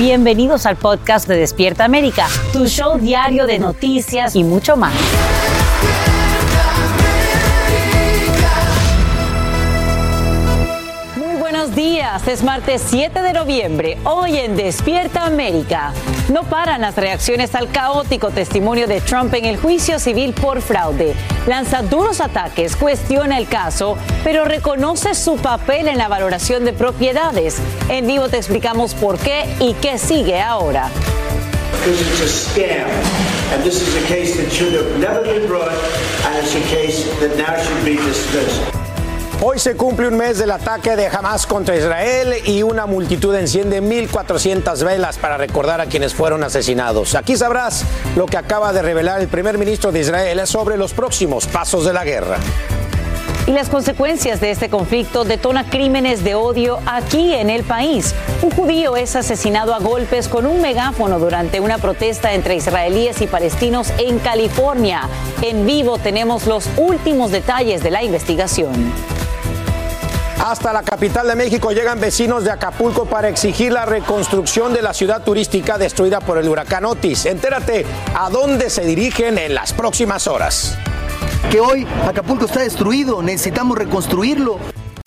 Bienvenidos al podcast de Despierta América, tu show diario de noticias y mucho más. Días, es martes 7 de noviembre, hoy en Despierta América. No paran las reacciones al caótico testimonio de Trump en el juicio civil por fraude. Lanza duros ataques, cuestiona el caso, pero reconoce su papel en la valoración de propiedades. En vivo te explicamos por qué y qué sigue ahora. Hoy se cumple un mes del ataque de Hamas contra Israel y una multitud enciende 1.400 velas para recordar a quienes fueron asesinados. Aquí sabrás lo que acaba de revelar el primer ministro de Israel sobre los próximos pasos de la guerra. Y las consecuencias de este conflicto detona crímenes de odio aquí en el país. Un judío es asesinado a golpes con un megáfono durante una protesta entre israelíes y palestinos en California. En vivo tenemos los últimos detalles de la investigación. Hasta la capital de México llegan vecinos de Acapulco para exigir la reconstrucción de la ciudad turística destruida por el huracán Otis. Entérate a dónde se dirigen en las próximas horas. Que hoy Acapulco está destruido, necesitamos reconstruirlo.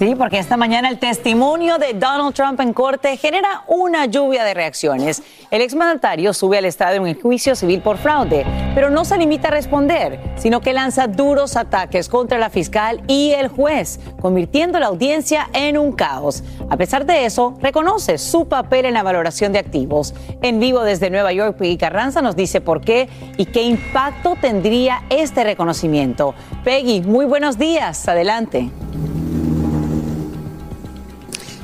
Sí, porque esta mañana el testimonio de Donald Trump en corte genera una lluvia de reacciones. El exmandatario sube al estrado en el juicio civil por fraude, pero no se limita a responder, sino que lanza duros ataques contra la fiscal y el juez, convirtiendo la audiencia en un caos. A pesar de eso, reconoce su papel en la valoración de activos. En vivo desde Nueva York, Peggy Carranza nos dice por qué y qué impacto tendría este reconocimiento. Peggy, muy buenos días. Adelante.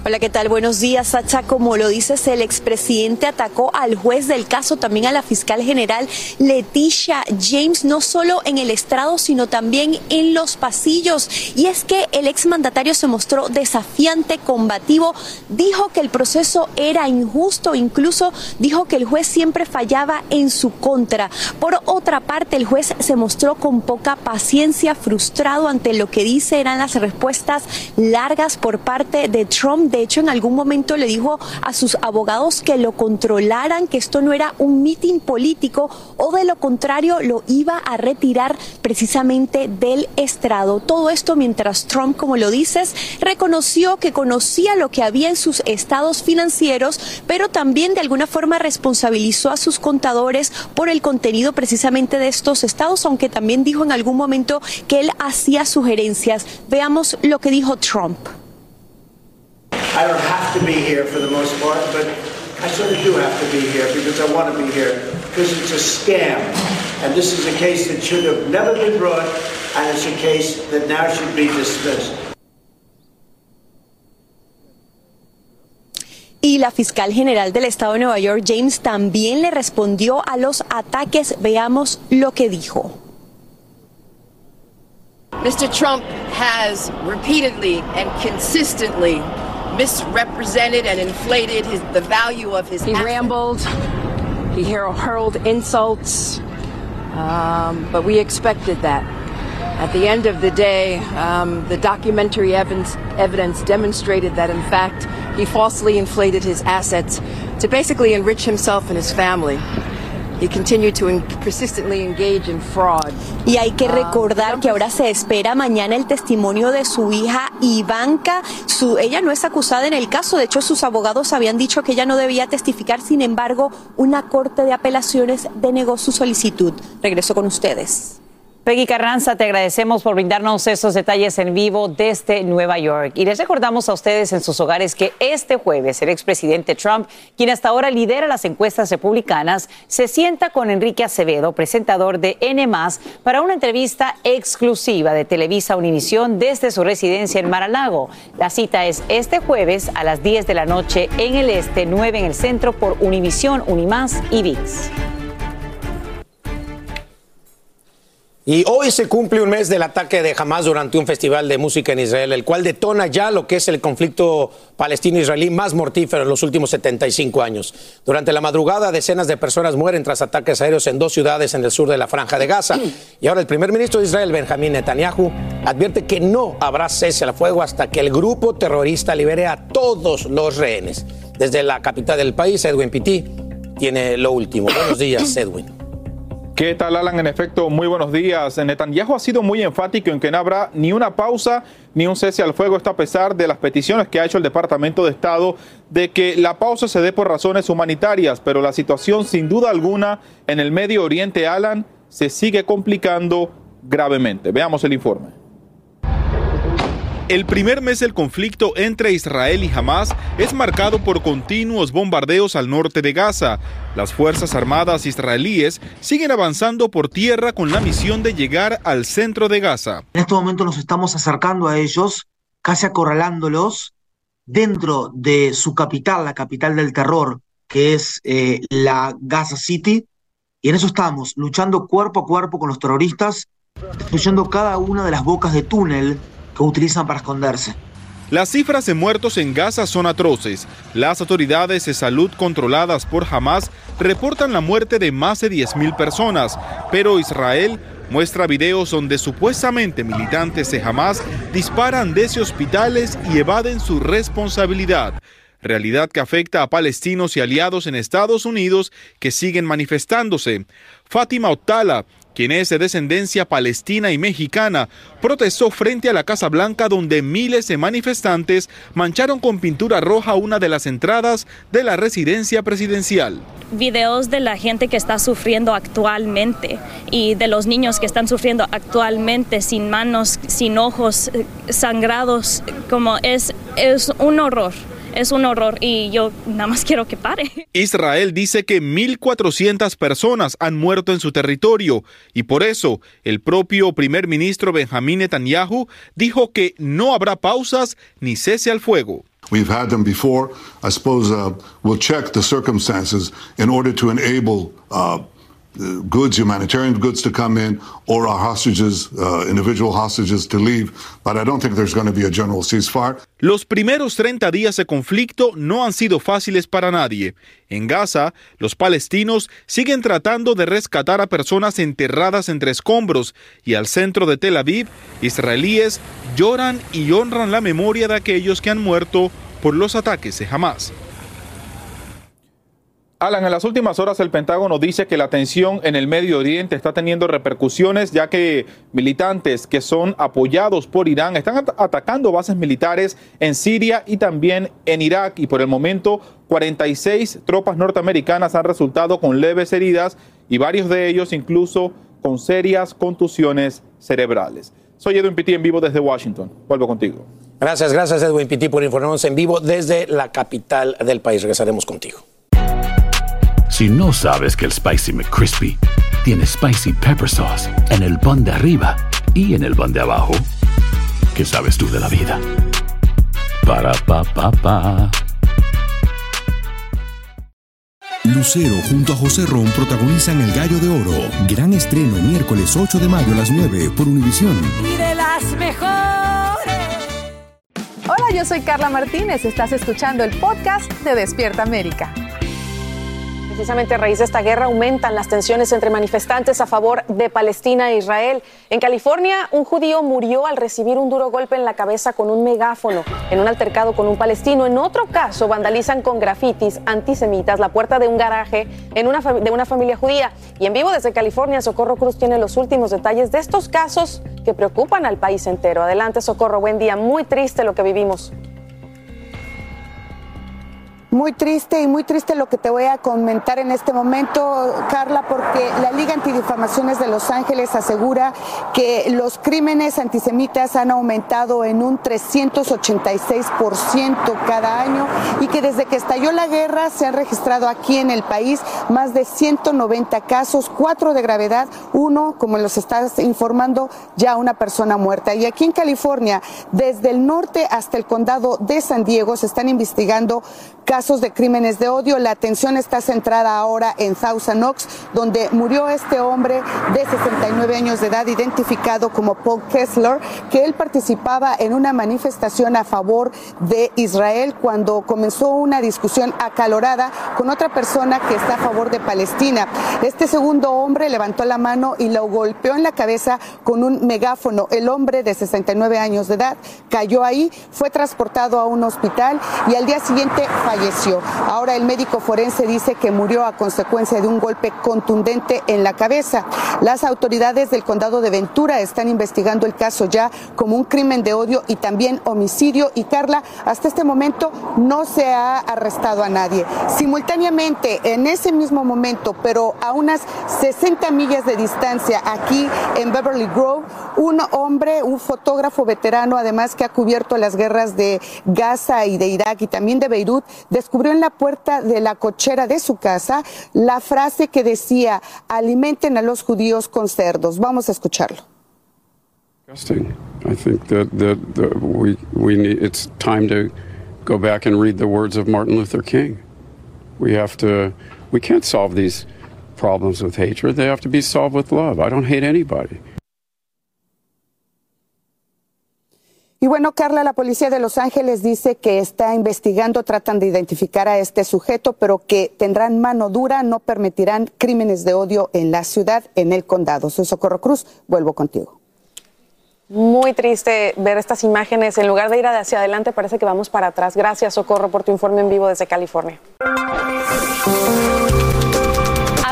Hola, ¿qué tal? Buenos días, Sacha. Como lo dices, el expresidente atacó al juez del caso, también a la fiscal general Leticia James, no solo en el estrado, sino también en los pasillos. Y es que el exmandatario se mostró desafiante, combativo, dijo que el proceso era injusto, incluso dijo que el juez siempre fallaba en su contra. Por otra parte, el juez se mostró con poca paciencia, frustrado ante lo que dice eran las respuestas largas por parte de Trump. De hecho, en algún momento le dijo a sus abogados que lo controlaran, que esto no era un mitin político o de lo contrario lo iba a retirar precisamente del estrado. Todo esto mientras Trump, como lo dices, reconoció que conocía lo que había en sus estados financieros, pero también de alguna forma responsabilizó a sus contadores por el contenido precisamente de estos estados, aunque también dijo en algún momento que él hacía sugerencias. Veamos lo que dijo Trump. I don't have to be here for the most part, but I sort of do have to be here because I want to be here because it's a scam. And this is a case that should have never been brought, and it's a case that now should be dismissed. Y la fiscal general del estado de Nueva York, James, también le respondió a los ataques. Veamos lo que dijo. Mr. Trump has repeatedly and consistently misrepresented and inflated his, the value of his. He rambled. He hurled insults. Um, but we expected that. At the end of the day, um, the documentary evidence, evidence demonstrated that, in fact, he falsely inflated his assets to basically enrich himself and his family. Y hay que recordar que ahora se espera mañana el testimonio de su hija Ivanka. Su, ella no es acusada en el caso, de hecho sus abogados habían dicho que ella no debía testificar, sin embargo, una corte de apelaciones denegó su solicitud. Regreso con ustedes. Peggy Carranza, te agradecemos por brindarnos esos detalles en vivo desde Nueva York. Y les recordamos a ustedes en sus hogares que este jueves el expresidente Trump, quien hasta ahora lidera las encuestas republicanas, se sienta con Enrique Acevedo, presentador de N, para una entrevista exclusiva de Televisa Univisión desde su residencia en Mar-a-Lago. La cita es este jueves a las 10 de la noche en el este, 9 en el centro por Univisión, Unimás y VIX. Y hoy se cumple un mes del ataque de Hamas durante un festival de música en Israel, el cual detona ya lo que es el conflicto palestino-israelí más mortífero en los últimos 75 años. Durante la madrugada, decenas de personas mueren tras ataques aéreos en dos ciudades en el sur de la Franja de Gaza. Y ahora el primer ministro de Israel, Benjamín Netanyahu, advierte que no habrá cese al fuego hasta que el grupo terrorista libere a todos los rehenes. Desde la capital del país, Edwin Pitti tiene lo último. Buenos días, Edwin. ¿Qué tal, Alan? En efecto, muy buenos días. Netanyahu ha sido muy enfático en que no habrá ni una pausa ni un cese al fuego. Esto a pesar de las peticiones que ha hecho el Departamento de Estado de que la pausa se dé por razones humanitarias. Pero la situación, sin duda alguna, en el Medio Oriente, Alan, se sigue complicando gravemente. Veamos el informe. El primer mes del conflicto entre Israel y Hamas es marcado por continuos bombardeos al norte de Gaza. Las Fuerzas Armadas israelíes siguen avanzando por tierra con la misión de llegar al centro de Gaza. En este momento nos estamos acercando a ellos, casi acorralándolos dentro de su capital, la capital del terror, que es eh, la Gaza City. Y en eso estamos, luchando cuerpo a cuerpo con los terroristas, destruyendo cada una de las bocas de túnel que utilizan para esconderse. Las cifras de muertos en Gaza son atroces. Las autoridades de salud controladas por Hamas reportan la muerte de más de 10.000 personas, pero Israel muestra videos donde supuestamente militantes de Hamas disparan desde hospitales y evaden su responsabilidad. Realidad que afecta a palestinos y aliados en Estados Unidos que siguen manifestándose. Fátima Ottala, quien es de descendencia palestina y mexicana, protestó frente a la Casa Blanca donde miles de manifestantes mancharon con pintura roja una de las entradas de la residencia presidencial. Videos de la gente que está sufriendo actualmente y de los niños que están sufriendo actualmente sin manos, sin ojos, eh, sangrados, como es, es un horror es un horror y yo nada más quiero que pare. Israel dice que 1.400 personas han muerto en su territorio y por eso el propio primer ministro Benjamín Netanyahu dijo que no habrá pausas ni cese al fuego. We've had them before. I suppose uh, we'll check the circumstances in order to enable uh, goods, humanitarian goods to come in, or our hostages, uh, individual hostages to leave. But I don't think there's going to be a general ceasefire. Los primeros 30 días de conflicto no han sido fáciles para nadie. En Gaza, los palestinos siguen tratando de rescatar a personas enterradas entre escombros y al centro de Tel Aviv, israelíes lloran y honran la memoria de aquellos que han muerto por los ataques de Hamas. Alan, en las últimas horas el Pentágono dice que la tensión en el Medio Oriente está teniendo repercusiones ya que militantes que son apoyados por Irán están at atacando bases militares en Siria y también en Irak y por el momento 46 tropas norteamericanas han resultado con leves heridas y varios de ellos incluso con serias contusiones cerebrales. Soy Edwin Pitti en vivo desde Washington. Vuelvo contigo. Gracias, gracias Edwin Pitti por informarnos en vivo desde la capital del país. Regresaremos contigo. Si no sabes que el Spicy McCrispy tiene Spicy Pepper Sauce en el pan de arriba y en el pan de abajo, ¿qué sabes tú de la vida? Para, pa, pa, pa. Lucero junto a José Ron protagonizan El Gallo de Oro. Gran estreno miércoles 8 de mayo a las 9 por Univisión. Y de las mejores. Hola, yo soy Carla Martínez. Estás escuchando el podcast de Despierta América. Precisamente a raíz de esta guerra aumentan las tensiones entre manifestantes a favor de Palestina e Israel. En California, un judío murió al recibir un duro golpe en la cabeza con un megáfono en un altercado con un palestino. En otro caso, vandalizan con grafitis antisemitas la puerta de un garaje en una de una familia judía. Y en vivo desde California, Socorro Cruz tiene los últimos detalles de estos casos que preocupan al país entero. Adelante, Socorro. Buen día. Muy triste lo que vivimos. Muy triste y muy triste lo que te voy a comentar en este momento, Carla, porque la Liga Antidifamaciones de Los Ángeles asegura que los crímenes antisemitas han aumentado en un 386% cada año y que desde que estalló la guerra se han registrado aquí en el país más de 190 casos, cuatro de gravedad, uno, como los estás informando, ya una persona muerta. Y aquí en California, desde el norte hasta el condado de San Diego, se están investigando casos de crímenes de odio. La atención está centrada ahora en Thousand donde murió este hombre de 69 años de edad, identificado como Paul Kessler, que él participaba en una manifestación a favor de Israel cuando comenzó una discusión acalorada con otra persona que está a favor de Palestina. Este segundo hombre levantó la mano y lo golpeó en la cabeza con un megáfono. El hombre de 69 años de edad cayó ahí, fue transportado a un hospital y al día siguiente falleció Ahora el médico forense dice que murió a consecuencia de un golpe contundente en la cabeza. Las autoridades del condado de Ventura están investigando el caso ya como un crimen de odio y también homicidio. Y Carla, hasta este momento no se ha arrestado a nadie. Simultáneamente, en ese mismo momento, pero a unas 60 millas de distancia, aquí en Beverly Grove, un hombre, un fotógrafo veterano, además que ha cubierto las guerras de Gaza y de Irak y también de Beirut, descubrió en la puerta de la cochera de su casa la frase que decía, alimenten a los judíos con cerdos. Vamos a escucharlo. I think that, that, that we, we need, it's time to go back and read the words of Martin Luther King. We have to, we can't solve these problems with hatred. They have to be solved with love. I don't hate anybody. Y bueno, Carla, la policía de Los Ángeles dice que está investigando, tratan de identificar a este sujeto, pero que tendrán mano dura, no permitirán crímenes de odio en la ciudad, en el condado. Soy Socorro Cruz, vuelvo contigo. Muy triste ver estas imágenes. En lugar de ir hacia adelante, parece que vamos para atrás. Gracias, Socorro, por tu informe en vivo desde California.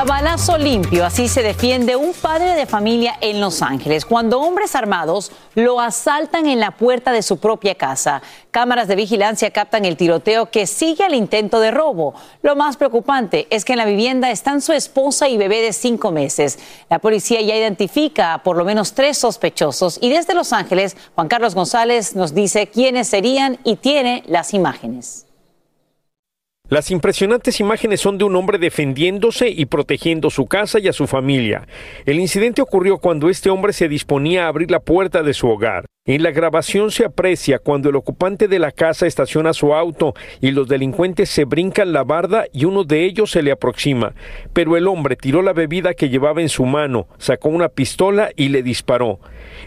Balazo limpio, así se defiende un padre de familia en Los Ángeles cuando hombres armados lo asaltan en la puerta de su propia casa. Cámaras de vigilancia captan el tiroteo que sigue al intento de robo. Lo más preocupante es que en la vivienda están su esposa y bebé de cinco meses. La policía ya identifica a por lo menos tres sospechosos y desde Los Ángeles, Juan Carlos González nos dice quiénes serían y tiene las imágenes. Las impresionantes imágenes son de un hombre defendiéndose y protegiendo su casa y a su familia. El incidente ocurrió cuando este hombre se disponía a abrir la puerta de su hogar. En la grabación se aprecia cuando el ocupante de la casa estaciona su auto y los delincuentes se brincan la barda y uno de ellos se le aproxima. Pero el hombre tiró la bebida que llevaba en su mano, sacó una pistola y le disparó.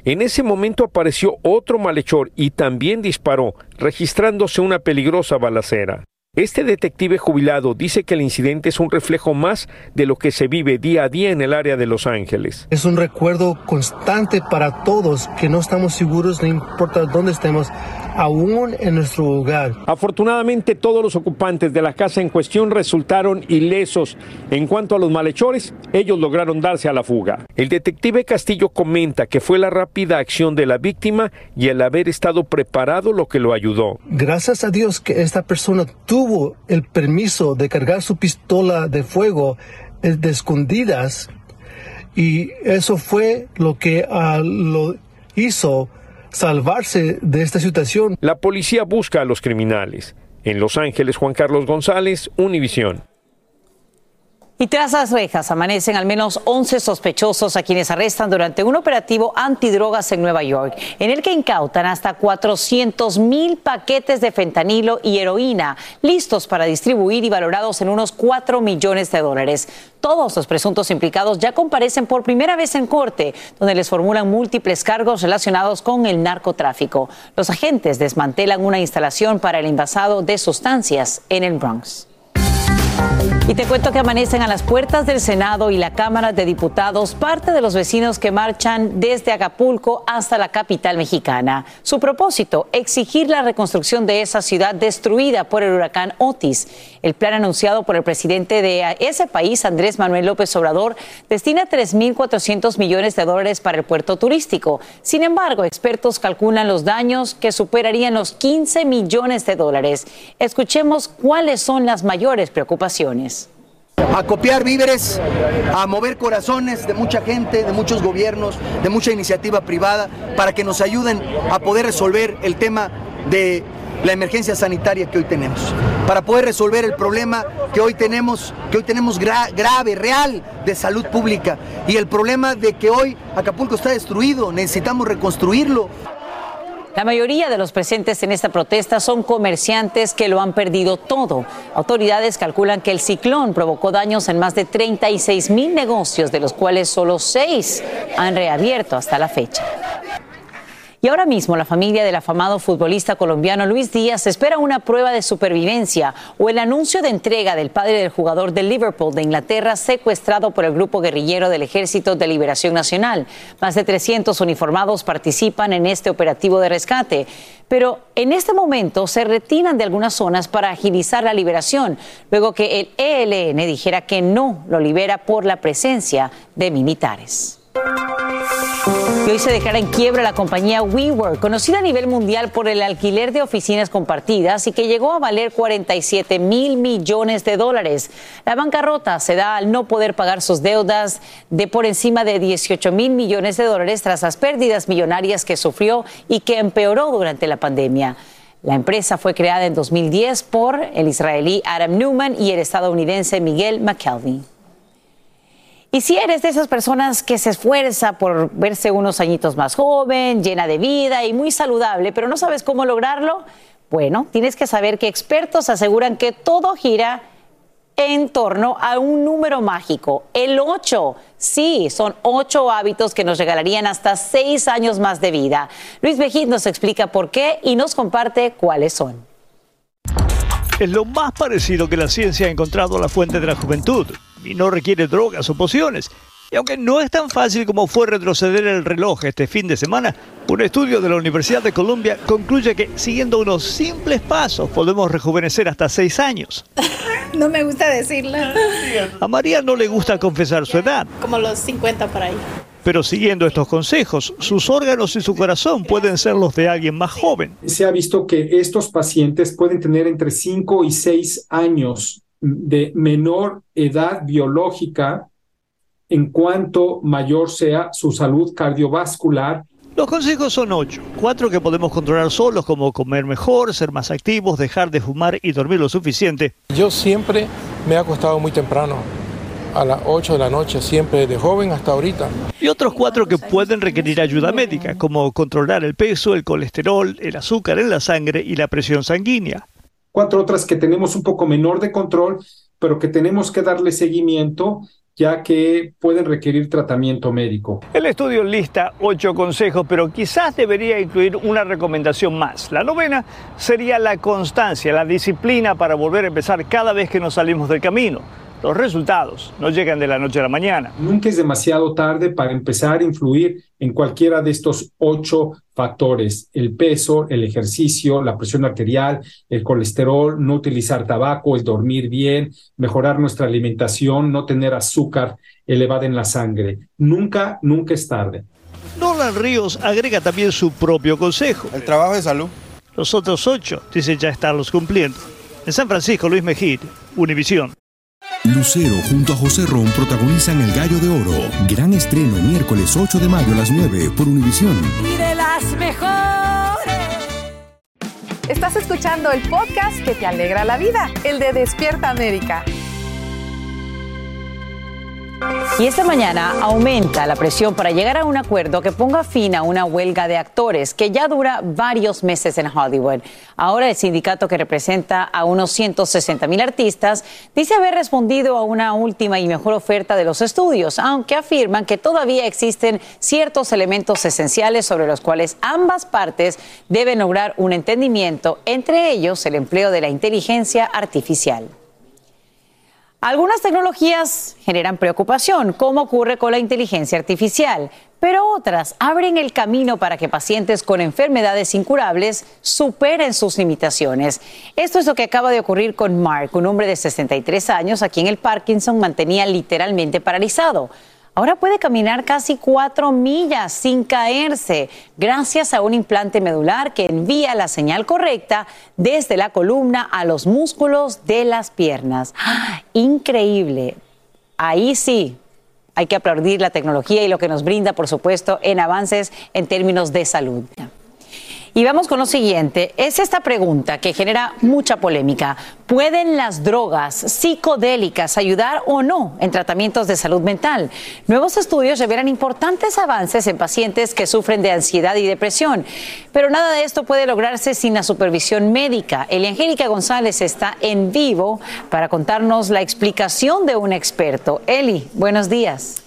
En ese momento apareció otro malhechor y también disparó, registrándose una peligrosa balacera. Este detective jubilado dice que el incidente es un reflejo más de lo que se vive día a día en el área de Los Ángeles. Es un recuerdo constante para todos que no estamos seguros, no importa dónde estemos, aún en nuestro hogar. Afortunadamente todos los ocupantes de la casa en cuestión resultaron ilesos. En cuanto a los malhechores, ellos lograron darse a la fuga. El detective Castillo comenta que fue la rápida acción de la víctima y el haber estado preparado lo que lo ayudó. Gracias a Dios que esta persona tuvo el permiso de cargar su pistola de fuego eh, de escondidas y eso fue lo que uh, lo hizo salvarse de esta situación. La policía busca a los criminales. En Los Ángeles, Juan Carlos González, Univisión. Y tras las rejas amanecen al menos 11 sospechosos a quienes arrestan durante un operativo antidrogas en Nueva York, en el que incautan hasta 400 mil paquetes de fentanilo y heroína, listos para distribuir y valorados en unos 4 millones de dólares. Todos los presuntos implicados ya comparecen por primera vez en corte, donde les formulan múltiples cargos relacionados con el narcotráfico. Los agentes desmantelan una instalación para el envasado de sustancias en el Bronx. Y te cuento que amanecen a las puertas del Senado y la Cámara de Diputados parte de los vecinos que marchan desde Acapulco hasta la capital mexicana. Su propósito, exigir la reconstrucción de esa ciudad destruida por el huracán Otis. El plan anunciado por el presidente de ese país, Andrés Manuel López Obrador, destina 3.400 millones de dólares para el puerto turístico. Sin embargo, expertos calculan los daños que superarían los 15 millones de dólares. Escuchemos cuáles son las mayores preocupaciones a copiar víveres, a mover corazones de mucha gente, de muchos gobiernos, de mucha iniciativa privada, para que nos ayuden a poder resolver el tema de la emergencia sanitaria que hoy tenemos, para poder resolver el problema que hoy tenemos, que hoy tenemos grave, real de salud pública. Y el problema de que hoy Acapulco está destruido, necesitamos reconstruirlo. La mayoría de los presentes en esta protesta son comerciantes que lo han perdido todo. Autoridades calculan que el ciclón provocó daños en más de 36 mil negocios, de los cuales solo seis han reabierto hasta la fecha. Y ahora mismo la familia del afamado futbolista colombiano Luis Díaz espera una prueba de supervivencia o el anuncio de entrega del padre del jugador del Liverpool de Inglaterra secuestrado por el grupo guerrillero del Ejército de Liberación Nacional. Más de 300 uniformados participan en este operativo de rescate. Pero en este momento se retiran de algunas zonas para agilizar la liberación, luego que el ELN dijera que no lo libera por la presencia de militares. Hoy se declara en quiebra la compañía WeWork, conocida a nivel mundial por el alquiler de oficinas compartidas y que llegó a valer 47 mil millones de dólares. La bancarrota se da al no poder pagar sus deudas de por encima de 18 mil millones de dólares tras las pérdidas millonarias que sufrió y que empeoró durante la pandemia. La empresa fue creada en 2010 por el israelí Adam Newman y el estadounidense Miguel McKelvey. Y si eres de esas personas que se esfuerza por verse unos añitos más joven, llena de vida y muy saludable, pero no sabes cómo lograrlo, bueno, tienes que saber que expertos aseguran que todo gira en torno a un número mágico, el 8. Sí, son ocho hábitos que nos regalarían hasta seis años más de vida. Luis Bejit nos explica por qué y nos comparte cuáles son. Es lo más parecido que la ciencia ha encontrado a la fuente de la juventud y no requiere drogas o pociones. Y aunque no es tan fácil como fue retroceder el reloj este fin de semana, un estudio de la Universidad de Columbia concluye que siguiendo unos simples pasos podemos rejuvenecer hasta seis años. No me gusta decirlo. A María no le gusta confesar su edad. Como los 50 por ahí. Pero siguiendo estos consejos, sus órganos y su corazón pueden ser los de alguien más joven. Se ha visto que estos pacientes pueden tener entre 5 y 6 años de menor edad biológica en cuanto mayor sea su salud cardiovascular. Los consejos son ocho, cuatro que podemos controlar solos como comer mejor, ser más activos, dejar de fumar y dormir lo suficiente. Yo siempre me he acostado muy temprano, a las 8 de la noche, siempre de joven hasta ahorita. Y otros cuatro que pueden requerir ayuda médica, como controlar el peso, el colesterol, el azúcar en la sangre y la presión sanguínea cuatro otras que tenemos un poco menor de control, pero que tenemos que darle seguimiento ya que pueden requerir tratamiento médico. El estudio lista ocho consejos, pero quizás debería incluir una recomendación más. La novena sería la constancia, la disciplina para volver a empezar cada vez que nos salimos del camino. Los resultados no llegan de la noche a la mañana. Nunca es demasiado tarde para empezar a influir en cualquiera de estos ocho factores. El peso, el ejercicio, la presión arterial, el colesterol, no utilizar tabaco, el dormir bien, mejorar nuestra alimentación, no tener azúcar elevada en la sangre. Nunca, nunca es tarde. Nolan Ríos agrega también su propio consejo. El trabajo de salud. Los otros ocho dice ya estarlos cumpliendo. En San Francisco, Luis Mejid, Univisión. Lucero junto a José Ron protagonizan El Gallo de Oro. Gran estreno miércoles 8 de mayo a las 9 por Univisión. Y de las mejores. Estás escuchando el podcast que te alegra la vida, el de Despierta América. Y esta mañana aumenta la presión para llegar a un acuerdo que ponga fin a una huelga de actores que ya dura varios meses en Hollywood. Ahora el sindicato que representa a unos 160 mil artistas dice haber respondido a una última y mejor oferta de los estudios, aunque afirman que todavía existen ciertos elementos esenciales sobre los cuales ambas partes deben lograr un entendimiento, entre ellos el empleo de la inteligencia artificial. Algunas tecnologías generan preocupación, como ocurre con la inteligencia artificial, pero otras abren el camino para que pacientes con enfermedades incurables superen sus limitaciones. Esto es lo que acaba de ocurrir con Mark, un hombre de 63 años a quien el Parkinson mantenía literalmente paralizado. Ahora puede caminar casi cuatro millas sin caerse gracias a un implante medular que envía la señal correcta desde la columna a los músculos de las piernas. Increíble. Ahí sí, hay que aplaudir la tecnología y lo que nos brinda, por supuesto, en avances en términos de salud. Y vamos con lo siguiente. Es esta pregunta que genera mucha polémica. ¿Pueden las drogas psicodélicas ayudar o no en tratamientos de salud mental? Nuevos estudios revelan importantes avances en pacientes que sufren de ansiedad y depresión. Pero nada de esto puede lograrse sin la supervisión médica. Eliangélica González está en vivo para contarnos la explicación de un experto. Eli, buenos días.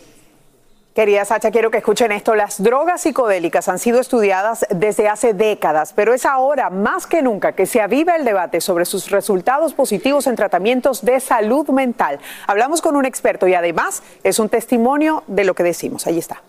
Querida Sacha, quiero que escuchen esto. Las drogas psicodélicas han sido estudiadas desde hace décadas, pero es ahora más que nunca que se aviva el debate sobre sus resultados positivos en tratamientos de salud mental. Hablamos con un experto y además es un testimonio de lo que decimos. Ahí está.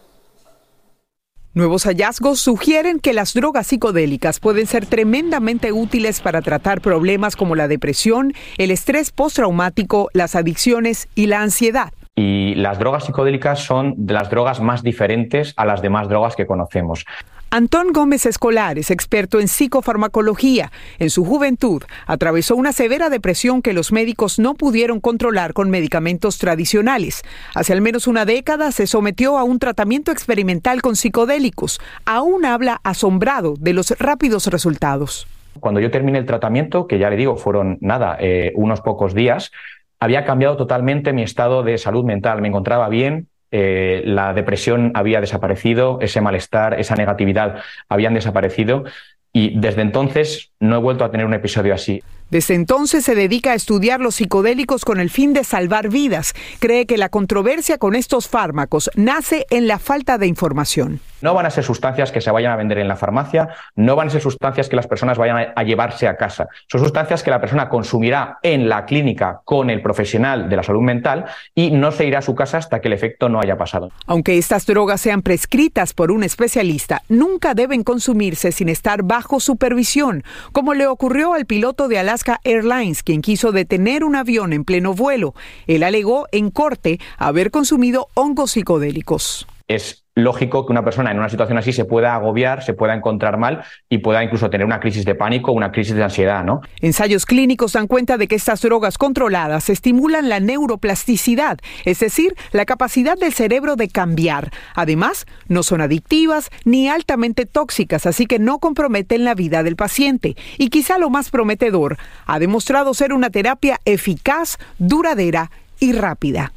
Nuevos hallazgos sugieren que las drogas psicodélicas pueden ser tremendamente útiles para tratar problemas como la depresión, el estrés postraumático, las adicciones y la ansiedad. Y las drogas psicodélicas son de las drogas más diferentes a las demás drogas que conocemos. Antón Gómez Escolar es experto en psicofarmacología. En su juventud atravesó una severa depresión que los médicos no pudieron controlar con medicamentos tradicionales. Hace al menos una década se sometió a un tratamiento experimental con psicodélicos. Aún habla asombrado de los rápidos resultados. Cuando yo terminé el tratamiento, que ya le digo, fueron nada, eh, unos pocos días, había cambiado totalmente mi estado de salud mental. Me encontraba bien, eh, la depresión había desaparecido, ese malestar, esa negatividad habían desaparecido y desde entonces no he vuelto a tener un episodio así. Desde entonces se dedica a estudiar los psicodélicos con el fin de salvar vidas. Cree que la controversia con estos fármacos nace en la falta de información. No van a ser sustancias que se vayan a vender en la farmacia, no van a ser sustancias que las personas vayan a llevarse a casa. Son sustancias que la persona consumirá en la clínica con el profesional de la salud mental y no se irá a su casa hasta que el efecto no haya pasado. Aunque estas drogas sean prescritas por un especialista, nunca deben consumirse sin estar bajo supervisión, como le ocurrió al piloto de Alaska Airlines, quien quiso detener un avión en pleno vuelo. Él alegó en corte haber consumido hongos psicodélicos. Es lógico que una persona en una situación así se pueda agobiar, se pueda encontrar mal y pueda incluso tener una crisis de pánico, una crisis de ansiedad, ¿no? Ensayos clínicos dan cuenta de que estas drogas controladas estimulan la neuroplasticidad, es decir, la capacidad del cerebro de cambiar. Además, no son adictivas ni altamente tóxicas, así que no comprometen la vida del paciente. Y quizá lo más prometedor, ha demostrado ser una terapia eficaz, duradera y rápida.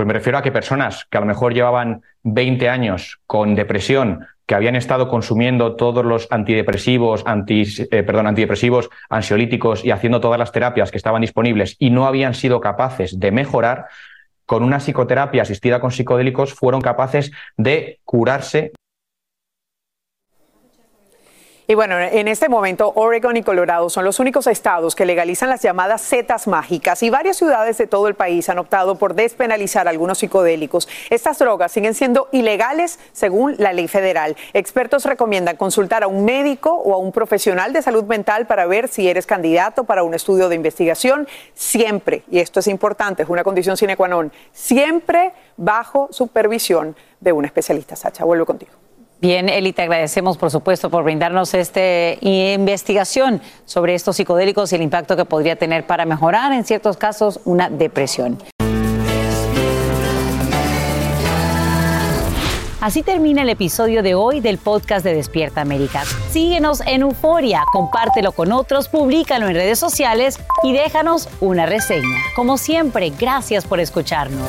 Pues me refiero a que personas que a lo mejor llevaban 20 años con depresión, que habían estado consumiendo todos los antidepresivos, eh, perdón, antidepresivos, ansiolíticos y haciendo todas las terapias que estaban disponibles y no habían sido capaces de mejorar, con una psicoterapia asistida con psicodélicos fueron capaces de curarse y bueno, en este momento Oregon y Colorado son los únicos estados que legalizan las llamadas setas mágicas y varias ciudades de todo el país han optado por despenalizar algunos psicodélicos. Estas drogas siguen siendo ilegales según la ley federal. Expertos recomiendan consultar a un médico o a un profesional de salud mental para ver si eres candidato para un estudio de investigación siempre, y esto es importante, es una condición sine qua non, siempre bajo supervisión de un especialista. Sacha, vuelvo contigo. Bien, Eli, te agradecemos, por supuesto, por brindarnos esta investigación sobre estos psicodélicos y el impacto que podría tener para mejorar, en ciertos casos, una depresión. Así termina el episodio de hoy del podcast de Despierta América. Síguenos en Euforia, compártelo con otros, públicalo en redes sociales y déjanos una reseña. Como siempre, gracias por escucharnos.